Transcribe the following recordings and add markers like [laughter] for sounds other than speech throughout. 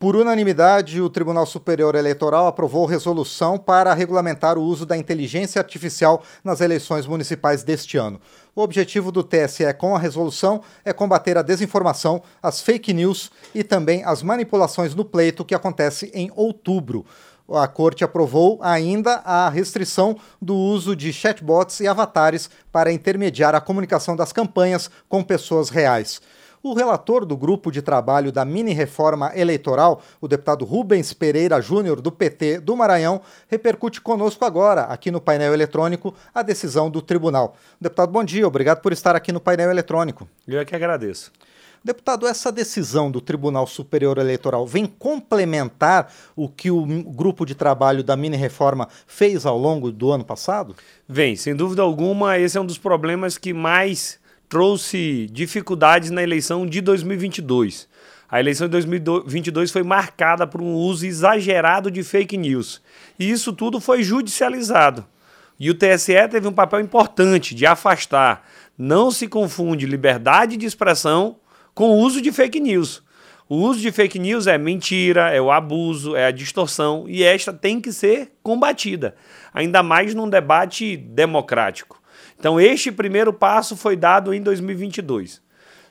Por unanimidade, o Tribunal Superior Eleitoral aprovou resolução para regulamentar o uso da inteligência artificial nas eleições municipais deste ano. O objetivo do TSE com a resolução é combater a desinformação, as fake news e também as manipulações no pleito que acontece em outubro. A corte aprovou ainda a restrição do uso de chatbots e avatares para intermediar a comunicação das campanhas com pessoas reais. O relator do grupo de trabalho da mini-reforma eleitoral, o deputado Rubens Pereira Júnior, do PT do Maranhão, repercute conosco agora, aqui no painel eletrônico, a decisão do tribunal. Deputado, bom dia, obrigado por estar aqui no painel eletrônico. Eu é que agradeço. Deputado, essa decisão do Tribunal Superior Eleitoral vem complementar o que o grupo de trabalho da mini-reforma fez ao longo do ano passado? Vem, sem dúvida alguma, esse é um dos problemas que mais trouxe dificuldades na eleição de 2022. A eleição de 2022 foi marcada por um uso exagerado de fake news. E isso tudo foi judicializado. E o TSE teve um papel importante de afastar. Não se confunde liberdade de expressão com o uso de fake news. O uso de fake news é mentira, é o abuso, é a distorção e esta tem que ser combatida, ainda mais num debate democrático. Então, este primeiro passo foi dado em 2022.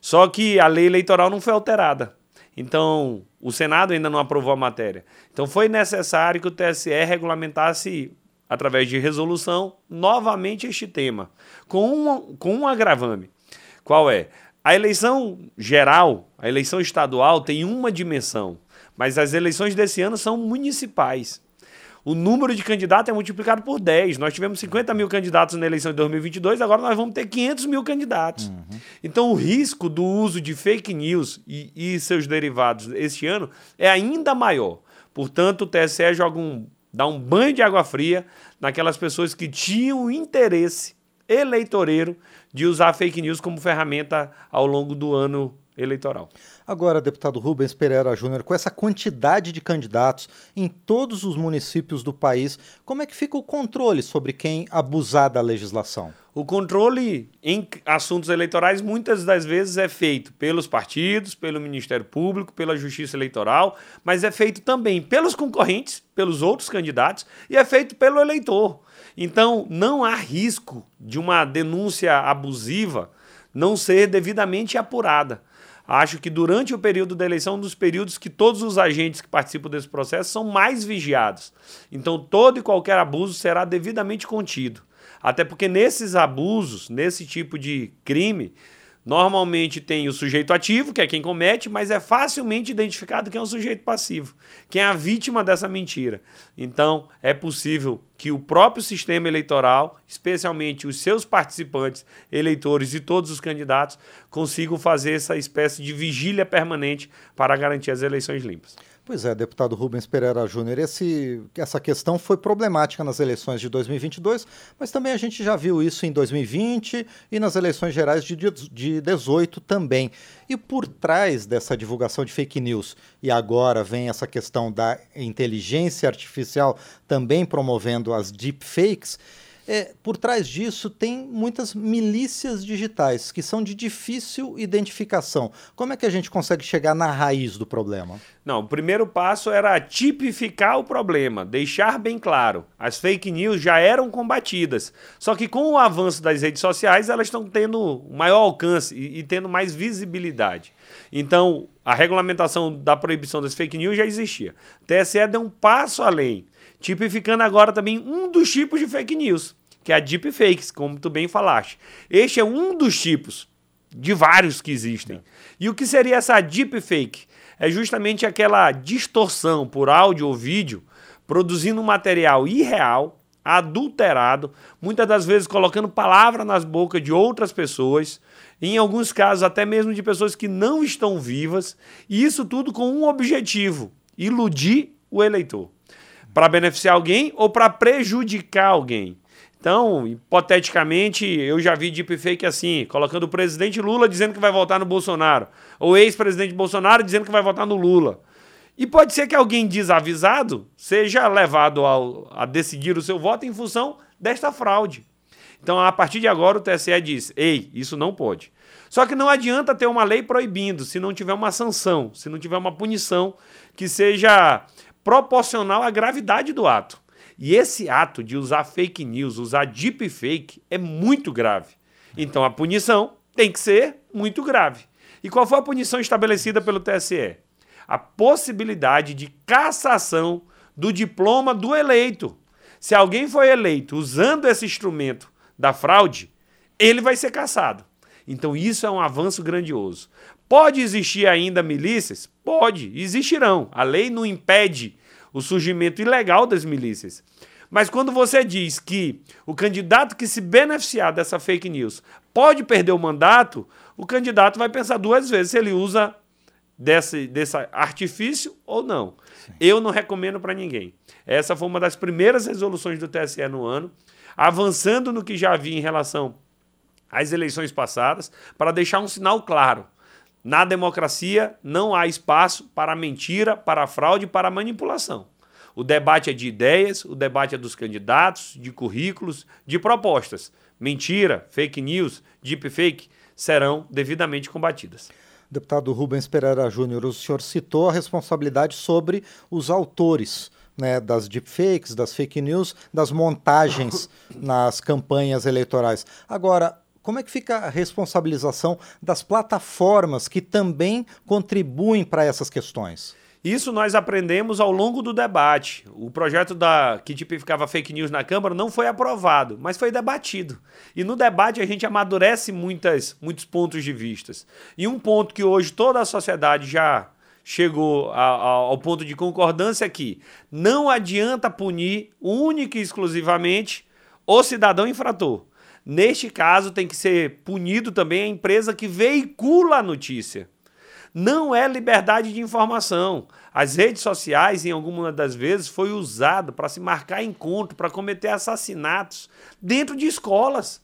Só que a lei eleitoral não foi alterada. Então, o Senado ainda não aprovou a matéria. Então, foi necessário que o TSE regulamentasse, através de resolução, novamente este tema, com um, com um agravame. Qual é? A eleição geral, a eleição estadual, tem uma dimensão, mas as eleições desse ano são municipais o número de candidatos é multiplicado por 10. Nós tivemos 50 mil candidatos na eleição de 2022, agora nós vamos ter 500 mil candidatos. Uhum. Então, o risco do uso de fake news e, e, seus derivados este ano é ainda maior. Portanto, o TSE joga um, dá um banho de água fria naquelas pessoas que tinham interesse eleitoreiro de usar fake news como ferramenta ao longo do ano eleitoral. Agora, deputado Rubens Pereira Júnior, com essa quantidade de candidatos em todos os municípios do país, como é que fica o controle sobre quem abusar da legislação? O controle em assuntos eleitorais muitas das vezes é feito pelos partidos, pelo Ministério Público, pela Justiça Eleitoral, mas é feito também pelos concorrentes, pelos outros candidatos e é feito pelo eleitor. Então, não há risco de uma denúncia abusiva não ser devidamente apurada. Acho que durante o período da eleição, um dos períodos que todos os agentes que participam desse processo são mais vigiados. Então, todo e qualquer abuso será devidamente contido. Até porque nesses abusos, nesse tipo de crime, Normalmente tem o sujeito ativo, que é quem comete, mas é facilmente identificado quem é o sujeito passivo, quem é a vítima dessa mentira. Então, é possível que o próprio sistema eleitoral, especialmente os seus participantes, eleitores e todos os candidatos, consigam fazer essa espécie de vigília permanente para garantir as eleições limpas. Pois é, deputado Rubens Pereira Júnior, essa questão foi problemática nas eleições de 2022, mas também a gente já viu isso em 2020 e nas eleições gerais de 2018 também. E por trás dessa divulgação de fake news, e agora vem essa questão da inteligência artificial também promovendo as deepfakes, é, por trás disso tem muitas milícias digitais que são de difícil identificação. Como é que a gente consegue chegar na raiz do problema? Não, o primeiro passo era tipificar o problema, deixar bem claro. As fake news já eram combatidas, só que com o avanço das redes sociais elas estão tendo maior alcance e, e tendo mais visibilidade. Então, a regulamentação da proibição das fake news já existia. O TSE deu um passo além, tipificando agora também um dos tipos de fake news que é a deepfakes, como tu bem falaste. Este é um dos tipos de vários que existem. E o que seria essa deepfake? É justamente aquela distorção por áudio ou vídeo, produzindo um material irreal, adulterado, muitas das vezes colocando palavra nas bocas de outras pessoas, em alguns casos até mesmo de pessoas que não estão vivas, e isso tudo com um objetivo: iludir o eleitor. Para beneficiar alguém ou para prejudicar alguém. Então, hipoteticamente, eu já vi deepfake assim, colocando o presidente Lula dizendo que vai votar no Bolsonaro, ou ex-presidente Bolsonaro dizendo que vai votar no Lula. E pode ser que alguém desavisado seja levado ao, a decidir o seu voto em função desta fraude. Então, a partir de agora, o TSE diz: ei, isso não pode. Só que não adianta ter uma lei proibindo se não tiver uma sanção, se não tiver uma punição que seja proporcional à gravidade do ato. E esse ato de usar fake news, usar deepfake, é muito grave. Então a punição tem que ser muito grave. E qual foi a punição estabelecida pelo TSE? A possibilidade de cassação do diploma do eleito. Se alguém foi eleito usando esse instrumento da fraude, ele vai ser cassado. Então isso é um avanço grandioso. Pode existir ainda milícias? Pode, existirão. A lei não impede o surgimento ilegal das milícias. Mas quando você diz que o candidato que se beneficiar dessa fake news pode perder o mandato, o candidato vai pensar duas vezes se ele usa desse, desse artifício ou não. Sim. Eu não recomendo para ninguém. Essa foi uma das primeiras resoluções do TSE no ano, avançando no que já havia em relação às eleições passadas, para deixar um sinal claro. Na democracia não há espaço para mentira, para fraude, para manipulação. O debate é de ideias, o debate é dos candidatos, de currículos, de propostas. Mentira, fake news, deepfake serão devidamente combatidas. Deputado Rubens Pereira Júnior, o senhor citou a responsabilidade sobre os autores né, das deepfakes, das fake news, das montagens [coughs] nas campanhas eleitorais. Agora, como é que fica a responsabilização das plataformas que também contribuem para essas questões? Isso nós aprendemos ao longo do debate. O projeto da que tipificava fake news na Câmara não foi aprovado, mas foi debatido. E no debate a gente amadurece muitas, muitos pontos de vistas. E um ponto que hoje toda a sociedade já chegou a, a, ao ponto de concordância é que não adianta punir única e exclusivamente o cidadão infrator. Neste caso, tem que ser punido também a empresa que veicula a notícia. Não é liberdade de informação. As redes sociais, em alguma das vezes, foi usado para se marcar encontro, para cometer assassinatos dentro de escolas.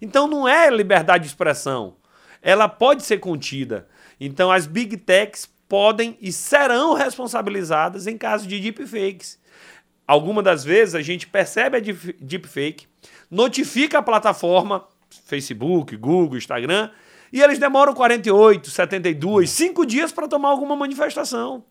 Então não é liberdade de expressão. Ela pode ser contida. Então as big techs podem e serão responsabilizadas em caso de deepfakes. Algumas das vezes a gente percebe a deepfake, notifica a plataforma, Facebook, Google, Instagram, e eles demoram 48, 72, 5 dias para tomar alguma manifestação.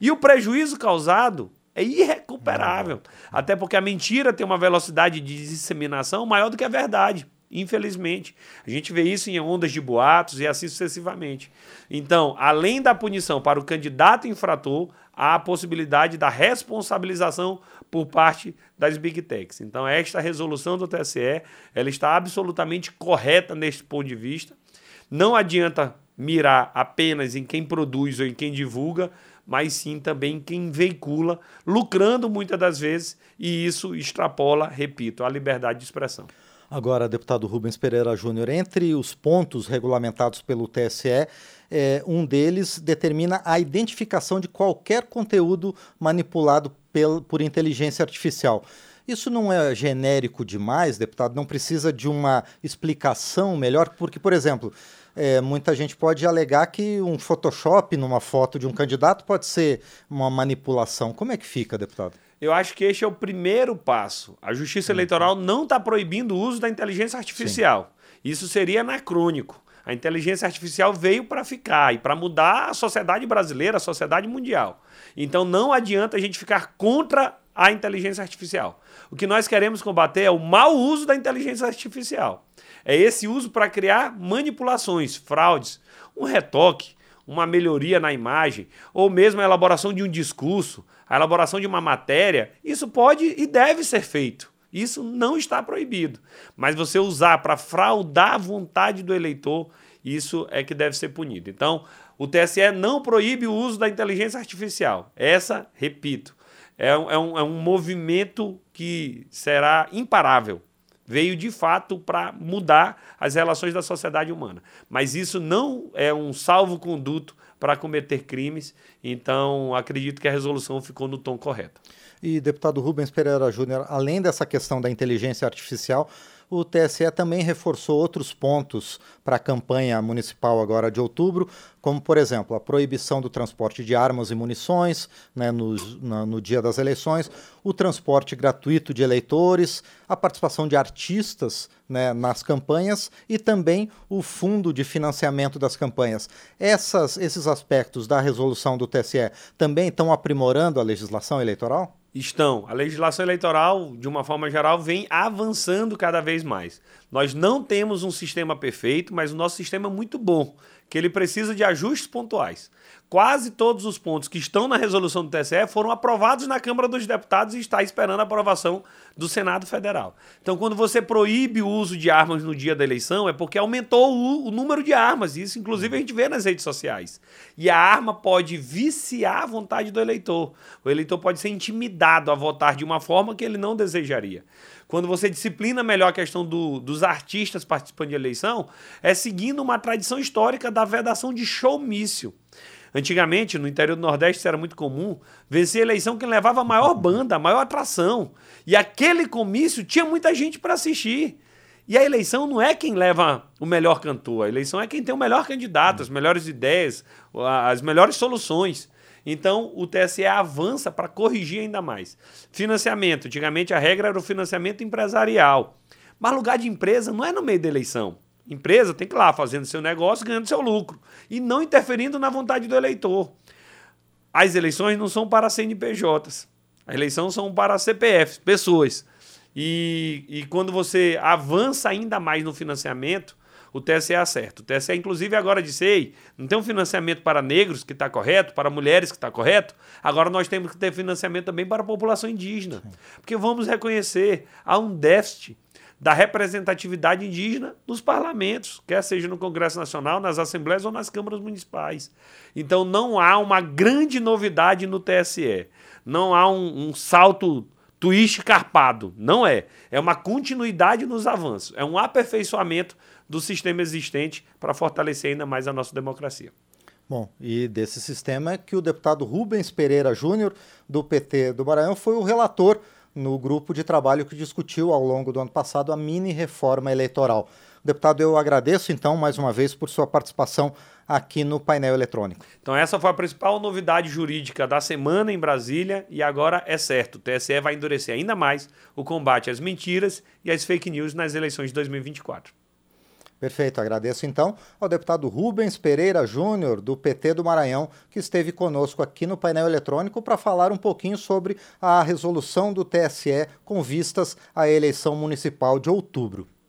E o prejuízo causado é irrecuperável. Até porque a mentira tem uma velocidade de disseminação maior do que a verdade. Infelizmente. A gente vê isso em ondas de boatos e assim sucessivamente. Então, além da punição para o candidato infrator, há a possibilidade da responsabilização por parte das Big Techs. Então, esta resolução do TSE ela está absolutamente correta neste ponto de vista. Não adianta mirar apenas em quem produz ou em quem divulga, mas sim também em quem veicula, lucrando muitas das vezes, e isso extrapola, repito, a liberdade de expressão. Agora, deputado Rubens Pereira Júnior, entre os pontos regulamentados pelo TSE, é, um deles determina a identificação de qualquer conteúdo manipulado pel, por inteligência artificial. Isso não é genérico demais, deputado? Não precisa de uma explicação melhor? Porque, por exemplo, é, muita gente pode alegar que um Photoshop numa foto de um candidato pode ser uma manipulação. Como é que fica, deputado? Eu acho que este é o primeiro passo. A Justiça uhum. Eleitoral não está proibindo o uso da inteligência artificial. Sim. Isso seria anacrônico. A inteligência artificial veio para ficar e para mudar a sociedade brasileira, a sociedade mundial. Então não adianta a gente ficar contra a inteligência artificial. O que nós queremos combater é o mau uso da inteligência artificial. É esse uso para criar manipulações, fraudes, um retoque, uma melhoria na imagem, ou mesmo a elaboração de um discurso, a elaboração de uma matéria. Isso pode e deve ser feito. Isso não está proibido. Mas você usar para fraudar a vontade do eleitor, isso é que deve ser punido. Então, o TSE não proíbe o uso da inteligência artificial. Essa, repito, é um, é um, é um movimento que será imparável. Veio de fato para mudar as relações da sociedade humana. Mas isso não é um salvo-conduto para cometer crimes, então acredito que a resolução ficou no tom correto. E, deputado Rubens Pereira Júnior, além dessa questão da inteligência artificial, o TSE também reforçou outros pontos para a campanha municipal agora de outubro, como, por exemplo, a proibição do transporte de armas e munições né, no, no, no dia das eleições, o transporte gratuito de eleitores, a participação de artistas né, nas campanhas e também o fundo de financiamento das campanhas. Essas, esses aspectos da resolução do TSE também estão aprimorando a legislação eleitoral? Estão. A legislação eleitoral, de uma forma geral, vem avançando cada vez mais. Nós não temos um sistema perfeito, mas o nosso sistema é muito bom, que ele precisa de ajustes pontuais. Quase todos os pontos que estão na resolução do TSE foram aprovados na Câmara dos Deputados e está esperando a aprovação do Senado Federal. Então, quando você proíbe o uso de armas no dia da eleição, é porque aumentou o, o número de armas. Isso, inclusive, a gente vê nas redes sociais. E a arma pode viciar a vontade do eleitor. O eleitor pode ser intimidado a votar de uma forma que ele não desejaria. Quando você disciplina melhor a questão do, dos artistas participando de eleição, é seguindo uma tradição histórica da vedação de showmício. Antigamente, no interior do Nordeste, isso era muito comum, vencer a eleição quem levava a maior banda, a maior atração. E aquele comício tinha muita gente para assistir. E a eleição não é quem leva o melhor cantor, a eleição é quem tem o melhor candidato, as melhores ideias, as melhores soluções. Então, o TSE avança para corrigir ainda mais. Financiamento. Antigamente, a regra era o financiamento empresarial. Mas lugar de empresa não é no meio da eleição. Empresa tem que ir lá fazendo seu negócio, ganhando seu lucro. E não interferindo na vontade do eleitor. As eleições não são para CNPJs. As eleições são para CPFs, pessoas. E, e quando você avança ainda mais no financiamento, o TSE acerta. O TSE, inclusive, agora disse: ei, não tem um financiamento para negros que está correto, para mulheres que está correto, agora nós temos que ter financiamento também para a população indígena. Porque vamos reconhecer, há um déficit da representatividade indígena nos parlamentos, quer seja no Congresso Nacional, nas assembleias ou nas câmaras municipais. Então não há uma grande novidade no TSE. Não há um, um salto twist carpado. Não é. É uma continuidade nos avanços. É um aperfeiçoamento do sistema existente para fortalecer ainda mais a nossa democracia. Bom, e desse sistema é que o deputado Rubens Pereira Júnior, do PT do Maranhão, foi o relator no grupo de trabalho que discutiu ao longo do ano passado a mini reforma eleitoral. Deputado, eu agradeço então mais uma vez por sua participação aqui no painel eletrônico. Então, essa foi a principal novidade jurídica da semana em Brasília e agora é certo: o TSE vai endurecer ainda mais o combate às mentiras e às fake news nas eleições de 2024. Perfeito, agradeço então ao deputado Rubens Pereira Júnior, do PT do Maranhão, que esteve conosco aqui no painel eletrônico para falar um pouquinho sobre a resolução do TSE com vistas à eleição municipal de outubro.